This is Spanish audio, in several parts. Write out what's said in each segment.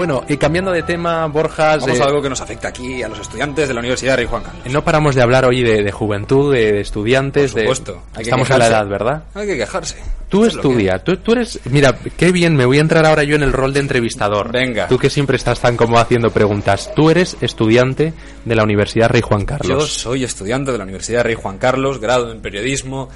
Bueno, y cambiando de tema, Borjas, Vamos eh, a algo que nos afecta aquí a los estudiantes de la Universidad de Rey Juan Carlos. no paramos de hablar hoy de, de juventud, de, de estudiantes, Por supuesto, de... hay que Estamos en la quejarse. edad, ¿verdad? Hay que quejarse. Tú Eso es estudia, tú, tú eres... Mira, qué bien, me voy a entrar ahora yo en el rol de entrevistador. Venga. Tú que siempre estás tan como haciendo preguntas. Tú eres estudiante de la Universidad Rey Juan Yo Carlos. soy estudiante de la Universidad de Rey Juan Carlos, grado en periodismo.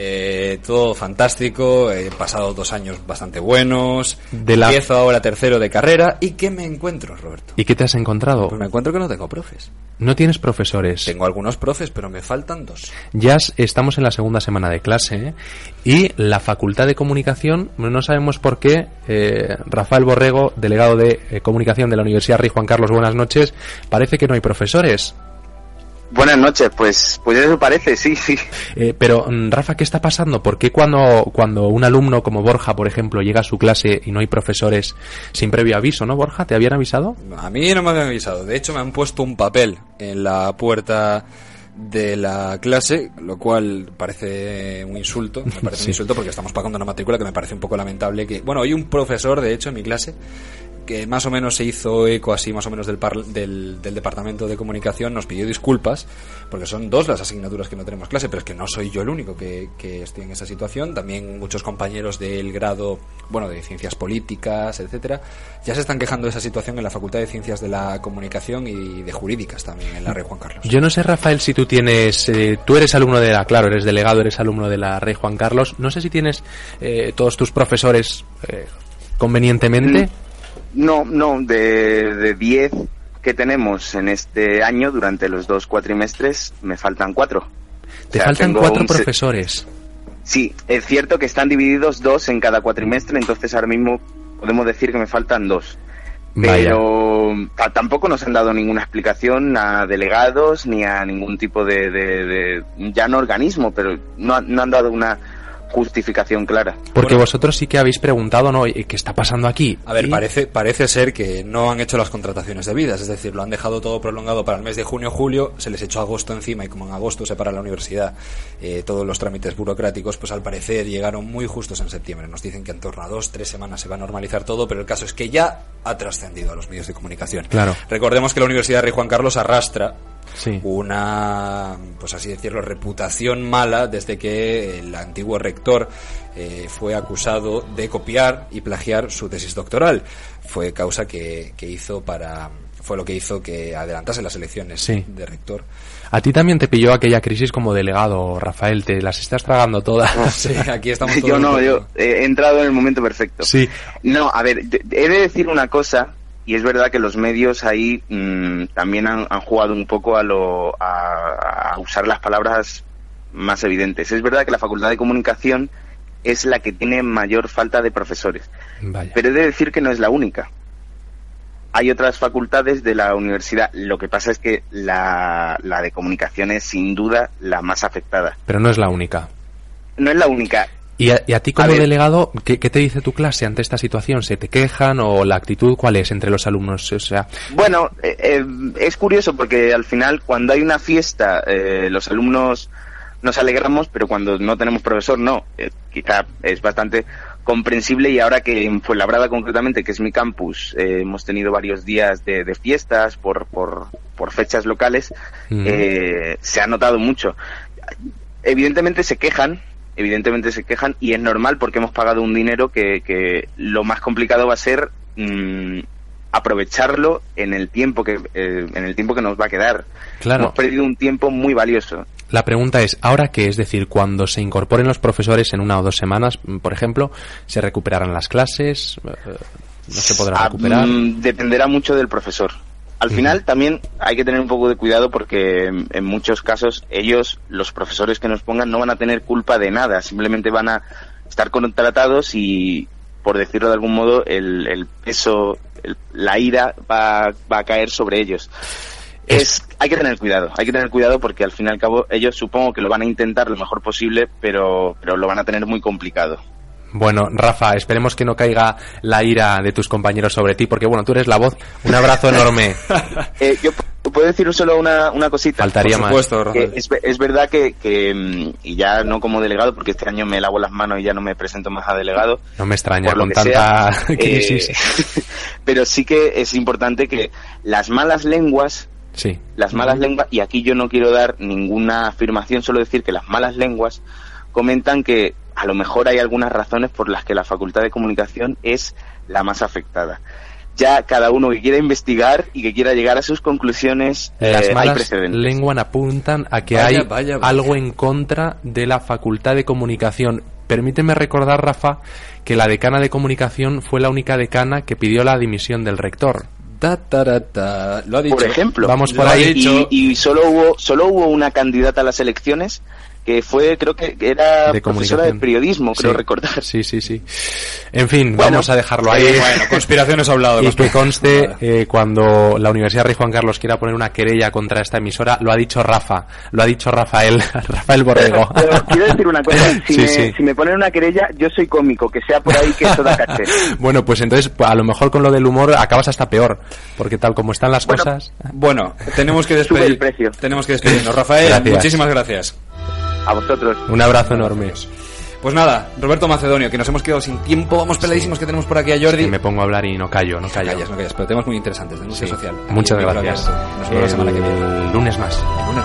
Eh, todo fantástico, he pasado dos años bastante buenos, De la- empiezo ahora tercero de carrera y ¿qué me encuentro, Roberto? ¿Y qué te has encontrado? Pues me encuentro que no tengo profes. No tienes profesores. Tengo algunos profes, pero me faltan dos. Ya estamos en la segunda semana de clase ¿eh? y la Facultad de Comunicación, no sabemos por qué, eh, Rafael Borrego, delegado de eh, Comunicación de la Universidad Rey Juan Carlos, buenas noches, parece que no hay profesores. Buenas noches, pues, pues eso parece, sí, sí. Eh, pero, mm, Rafa, ¿qué está pasando? ¿Por qué cuando, cuando un alumno como Borja, por ejemplo, llega a su clase y no hay profesores sin previo aviso, ¿no, Borja? ¿Te habían avisado? A mí no me habían avisado. De hecho, me han puesto un papel en la puerta de la clase, lo cual parece un insulto. Me parece Sí. un insulto porque estamos pagando una matrícula que me parece un poco lamentable. Que Bueno, hay un profesor, de hecho, en mi clase que más o menos se hizo eco así más o menos del, par- del, del departamento de comunicación, nos pidió disculpas, porque son dos las asignaturas que no tenemos clase, pero es que no soy yo el único que, que estoy en esa situación, también muchos compañeros del grado, bueno, de ciencias políticas, etcétera, ya se están quejando de esa situación en la Facultad de Ciencias de la Comunicación y de Jurídicas también, en la Rey Juan Carlos. Yo no sé, Rafael, si tú tienes, eh, tú eres alumno de la, claro, eres delegado, eres alumno de la Rey Juan Carlos. No sé si tienes eh, todos tus profesores eh, convenientemente. No, no, de de 10 que tenemos en este año, durante los dos cuatrimestres, me faltan cuatro. Te O sea, faltan cuatro profesores. Sí, es cierto que están divididos dos en cada cuatrimestre, entonces ahora mismo podemos decir que me faltan dos. Vaya. Pero ta- tampoco nos han dado ninguna explicación a delegados ni a ningún tipo de, de- de- ya no organismo, pero no, no han dado una justificación clara. Porque Bueno. vosotros sí que habéis preguntado, ¿no? ¿Y ¿Qué está pasando aquí? A ver, Y- parece, parece ser que no han hecho las contrataciones debidas, es decir, lo han dejado todo prolongado para el mes de junio-julio, se les echó agosto encima y como en agosto se para la universidad eh, todos los trámites burocráticos, pues al parecer llegaron muy justos en septiembre. Nos dicen que en torno a dos, tres semanas se va a normalizar todo, pero el caso es que ya ha trascendido a los medios de comunicación. Claro. Recordemos que la Universidad Rey Juan Carlos arrastra Sí. una, pues así decirlo, reputación mala desde que el antiguo rector eh, fue acusado de copiar y plagiar su tesis doctoral. Fue causa que, que hizo para, fue lo que hizo que adelantase las elecciones Sí. de rector. A ti también te pilló aquella crisis como delegado, Rafael, te las estás tragando todas. Sí, aquí estamos todos. Yo no, yo he entrado en el momento perfecto. Sí. No, a ver, he de decir una cosa, y es verdad que los medios ahí mm, también han, han jugado un poco a, lo, a, a usar las palabras más evidentes. Es verdad que la Facultad de Comunicación es la que tiene mayor falta de profesores, Vaya. pero he de decir que no es la única. Hay otras facultades de la universidad, lo que pasa es que la, la de comunicación es sin duda la más afectada. Pero no es la única. No es la única, ¿Y a, y a ti como A delegado, ¿qué, qué te dice tu clase ante esta situación? ¿Se te quejan o la actitud cuál es entre los alumnos? O sea, Bueno, eh, eh, es curioso porque al final cuando hay una fiesta eh, los alumnos nos alegramos, pero cuando no tenemos profesor no. Eh, quizá es bastante comprensible y ahora que en Fuenlabrada concretamente, que es mi campus, eh, hemos tenido varios días de, de fiestas por, por, por fechas locales, Mm. eh, se ha notado mucho. Evidentemente se quejan, evidentemente se quejan y es normal porque hemos pagado un dinero que, que lo más complicado va a ser mm, aprovecharlo en el tiempo que eh, en el tiempo que nos va a quedar. Claro. Hemos perdido un tiempo muy valioso. La pregunta es, ¿ahora qué? Es decir, cuando se incorporen los profesores en una o dos semanas, mm, por ejemplo, ¿se recuperarán las clases? Eh, ¿No se podrá Ah, recuperar? mm, dependerá mucho del profesor. Al final también hay que tener un poco de cuidado porque en, en muchos casos ellos, los profesores que nos pongan, no van a tener culpa de nada, simplemente van a estar contratados y, por decirlo de algún modo, el, el peso, el- la ira va, va a caer sobre ellos. Es, hay que tener cuidado, hay que tener cuidado porque al fin y al cabo ellos supongo que lo van a intentar lo mejor posible, pero, pero lo van a tener muy complicado. Bueno, Rafa, esperemos que no caiga la ira de tus compañeros sobre ti, porque bueno, tú eres la voz. Un abrazo enorme. Eh, yo puedo decir solo una, una cosita. Faltaría Por más. Que es, es verdad que, que, mm, y ya no como delegado, porque este año me lavo las manos y ya no me presento más a delegado, No me extraña por lo con tanta sea, crisis. eh, pero sí que es importante que las malas lenguas, Sí. las malas lenguas, y aquí yo no quiero dar ninguna afirmación, solo decir que las malas lenguas comentan que a lo mejor hay algunas razones por las que la Facultad de Comunicación es la más afectada. Ya cada uno que quiera investigar y que quiera llegar a sus conclusiones, eh, Las hay malas precedentes. lenguas apuntan a que Vaya, hay vaya, vaya. algo en contra de la Facultad de Comunicación. Permíteme recordar, Rafa, que la decana de Comunicación fue la única decana que pidió la dimisión del rector. Ta, ta, ra, ta. Lo ha dicho. por ejemplo. Vamos por ahí. Y, y solo hubo solo hubo una candidata a las elecciones que fue, creo que era De profesora de periodismo, creo Sí, recordar. Sí, sí, sí. En fin, Bueno, vamos a dejarlo ahí. eh, Bueno, conspiraciones ha hablado. Y que conste, eh, cuando la Universidad Rey Juan Carlos quiera poner una querella contra esta emisora, lo ha dicho Rafa, lo ha dicho Rafael, Rafael Borrego. Pero quiero decir una cosa, si, Sí, me, sí. si me ponen una querella, yo soy cómico, que sea por ahí que eso da caché. bueno, pues entonces a lo mejor con lo del humor acabas hasta peor, porque tal como están las Bueno, cosas... Bueno, tenemos que despedir. el precio. Tenemos que despedirnos. Rafael, Gracias. muchísimas gracias. A vosotros. Un abrazo enorme. Pues nada, Roberto Macedonio, que nos hemos quedado sin tiempo. Vamos peladísimos que tenemos por aquí a Jordi. Me pongo a hablar y no callo, no callo. callas, no callas, pero temas muy interesantes, denuncia Sí. social. Muchas gracias. Nos vemos la semana que viene. El lunes más. El lunes.